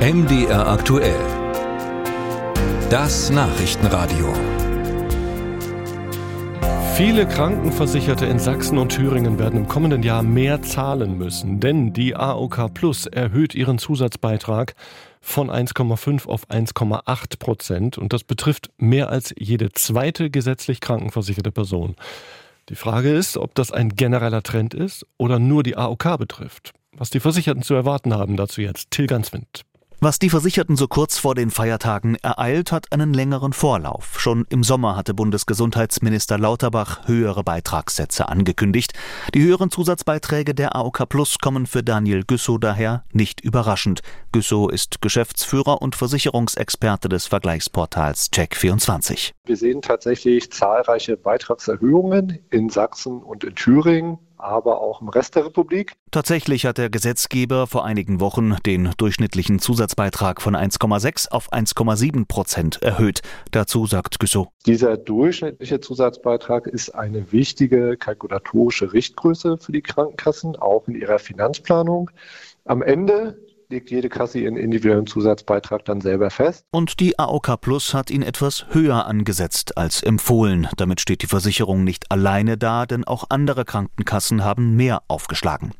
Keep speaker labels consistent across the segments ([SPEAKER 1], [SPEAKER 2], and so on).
[SPEAKER 1] MDR aktuell. Das Nachrichtenradio.
[SPEAKER 2] Viele Krankenversicherte in Sachsen und Thüringen werden im kommenden Jahr mehr zahlen müssen, denn die AOK Plus erhöht ihren Zusatzbeitrag von 1,5 auf 1,8 Prozent und das betrifft mehr als jede zweite gesetzlich krankenversicherte Person. Die Frage ist, ob das ein genereller Trend ist oder nur die AOK betrifft. Was die Versicherten zu erwarten haben, dazu jetzt Till Ganswind.
[SPEAKER 3] Was die Versicherten so kurz vor den Feiertagen ereilt, hat einen längeren Vorlauf. Schon im Sommer hatte Bundesgesundheitsminister Lauterbach höhere Beitragssätze angekündigt. Die höheren Zusatzbeiträge der AOK Plus kommen für Daniel Güssow daher nicht überraschend. Güssow ist Geschäftsführer und Versicherungsexperte des Vergleichsportals Check24.
[SPEAKER 4] Wir sehen tatsächlich zahlreiche Beitragserhöhungen in Sachsen und in Thüringen aber auch im Rest der Republik.
[SPEAKER 3] Tatsächlich hat der Gesetzgeber vor einigen Wochen den durchschnittlichen Zusatzbeitrag von 1,6 auf 1,7 Prozent erhöht. Dazu sagt Güssow.
[SPEAKER 4] Dieser durchschnittliche Zusatzbeitrag ist eine wichtige kalkulatorische Richtgröße für die Krankenkassen, auch in ihrer Finanzplanung. Am Ende legt jede Kasse ihren individuellen Zusatzbeitrag dann selber fest.
[SPEAKER 3] Und die AOK Plus hat ihn etwas höher angesetzt als empfohlen. Damit steht die Versicherung nicht alleine da, denn auch andere Krankenkassen haben mehr aufgeschlagen.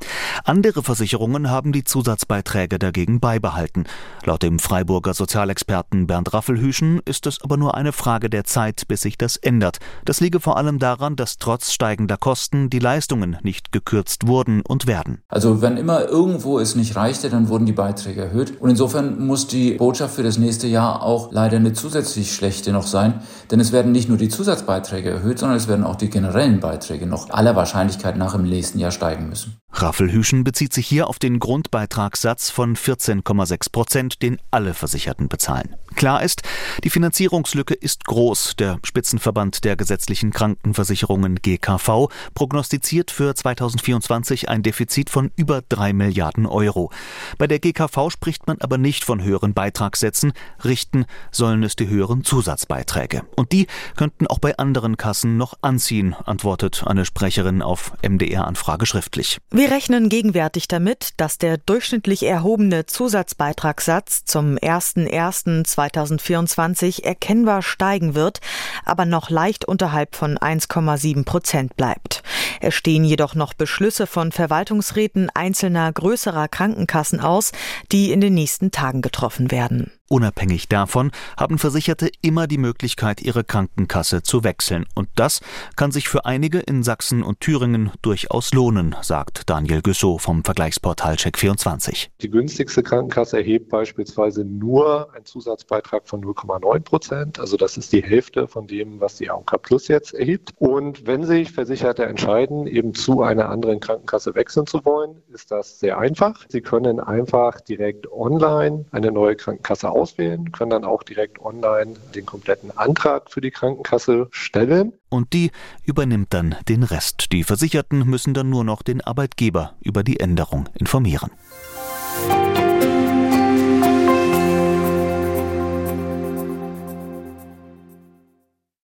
[SPEAKER 3] Andere Versicherungen haben die Zusatzbeiträge dagegen beibehalten. Laut dem Freiburger Sozialexperten Bernd Raffelhüschen ist es aber nur eine Frage der Zeit, bis sich das ändert. Das liege vor allem daran, dass trotz steigender Kosten die Leistungen nicht gekürzt wurden und werden.
[SPEAKER 5] Also wenn immer irgendwo es nicht reichte, dann wurden die Beiträge erhöht. Und insofern muss die Botschaft für das nächste Jahr auch leider eine zusätzlich schlechte noch sein, denn es werden nicht nur die Zusatzbeiträge erhöht, sondern es werden auch die generellen Beiträge noch aller Wahrscheinlichkeit nach im nächsten Jahr steigen müssen.
[SPEAKER 3] Raffelhüschen bezieht sich hier auf den Grundbeitragssatz von 14,6 Prozent, den alle Versicherten bezahlen. Klar ist, die Finanzierungslücke ist groß. Der Spitzenverband der gesetzlichen Krankenversicherungen GKV prognostiziert für 2024 ein Defizit von über drei Milliarden Euro. Bei der GKV spricht man aber nicht von höheren Beitragssätzen. Richten sollen es die höheren Zusatzbeiträge. Und die könnten auch bei anderen Kassen noch anziehen, antwortet eine Sprecherin auf MDR-Anfrage schriftlich.
[SPEAKER 6] Wir rechnen gegenwärtig damit, dass der durchschnittlich erhobene Zusatzbeitragssatz zum 01.01.2024 erkennbar steigen wird, aber noch leicht unterhalb von 1,7 Prozent bleibt. Es stehen jedoch noch Beschlüsse von Verwaltungsräten einzelner größerer Krankenkassen aus, die in den nächsten Tagen getroffen werden.
[SPEAKER 3] Unabhängig davon haben Versicherte immer die Möglichkeit, ihre Krankenkasse zu wechseln. Und das kann sich für einige in Sachsen und Thüringen durchaus lohnen, sagt Daniel Güssow vom Vergleichsportal Check24.
[SPEAKER 4] Die günstigste Krankenkasse erhebt beispielsweise nur einen Zusatzbeitrag von 0,9 Prozent. Also das ist die Hälfte von dem, was die AOK Plus jetzt erhebt. Und wenn sich Versicherte entscheiden, eben zu einer anderen Krankenkasse wechseln zu wollen, ist das sehr einfach. Sie können einfach direkt online eine neue Krankenkasse auswählen, können dann auch direkt online den kompletten Antrag für die Krankenkasse stellen.
[SPEAKER 3] Und die übernimmt dann den Rest. Die Versicherten müssen dann nur noch den Arbeitgeber über die Änderung informieren.